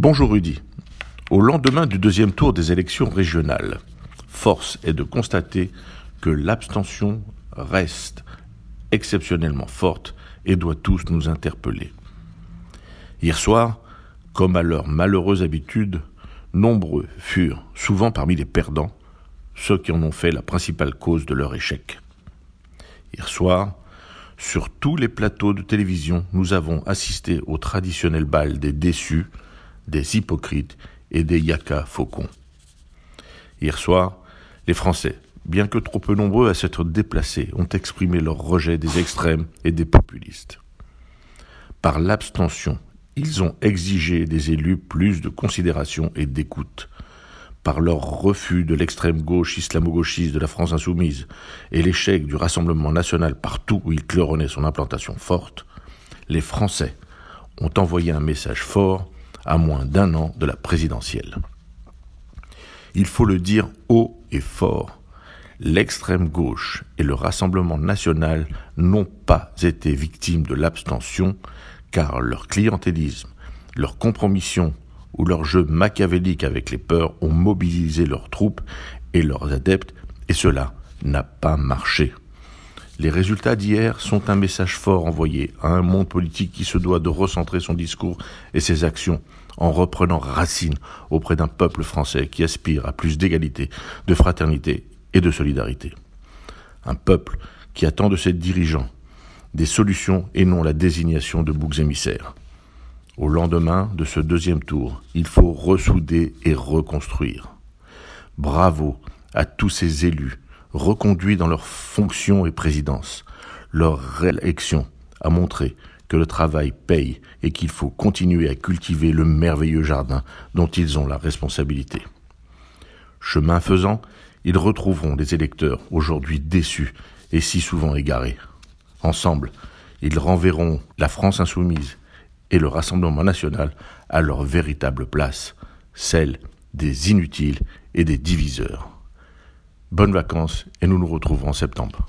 Bonjour Rudy. Au lendemain du deuxième tour des élections régionales, force est de constater que l'abstention reste exceptionnellement forte et doit tous nous interpeller. Hier soir, comme à leur malheureuse habitude, nombreux furent, souvent parmi les perdants, ceux qui en ont fait la principale cause de leur échec. Hier soir, sur tous les plateaux de télévision, nous avons assisté au traditionnel bal des déçus, des hypocrites et des yaka faucons. Hier soir, les Français, bien que trop peu nombreux à s'être déplacés, ont exprimé leur rejet des extrêmes et des populistes. Par l'abstention, ils ont exigé des élus plus de considération et d'écoute. Par leur refus de l'extrême gauche islamo-gauchiste de la France insoumise et l'échec du Rassemblement national partout où il claironnait son implantation forte, les Français ont envoyé un message fort à moins d'un an de la présidentielle. Il faut le dire haut et fort, l'extrême gauche et le Rassemblement national n'ont pas été victimes de l'abstention car leur clientélisme, leur compromission ou leur jeu machiavélique avec les peurs ont mobilisé leurs troupes et leurs adeptes et cela n'a pas marché. Les résultats d'hier sont un message fort envoyé à un monde politique qui se doit de recentrer son discours et ses actions en reprenant racine auprès d'un peuple français qui aspire à plus d'égalité, de fraternité et de solidarité. Un peuple qui attend de ses dirigeants des solutions et non la désignation de boucs émissaires. Au lendemain de ce deuxième tour, il faut ressouder et reconstruire. Bravo à tous ces élus reconduits dans leurs fonctions et présidences. Leur réélection a montré que le travail paye et qu'il faut continuer à cultiver le merveilleux jardin dont ils ont la responsabilité. Chemin faisant, ils retrouveront des électeurs aujourd'hui déçus et si souvent égarés. Ensemble, ils renverront la France insoumise et le Rassemblement national à leur véritable place, celle des inutiles et des diviseurs. Bonnes vacances et nous nous retrouvons en septembre.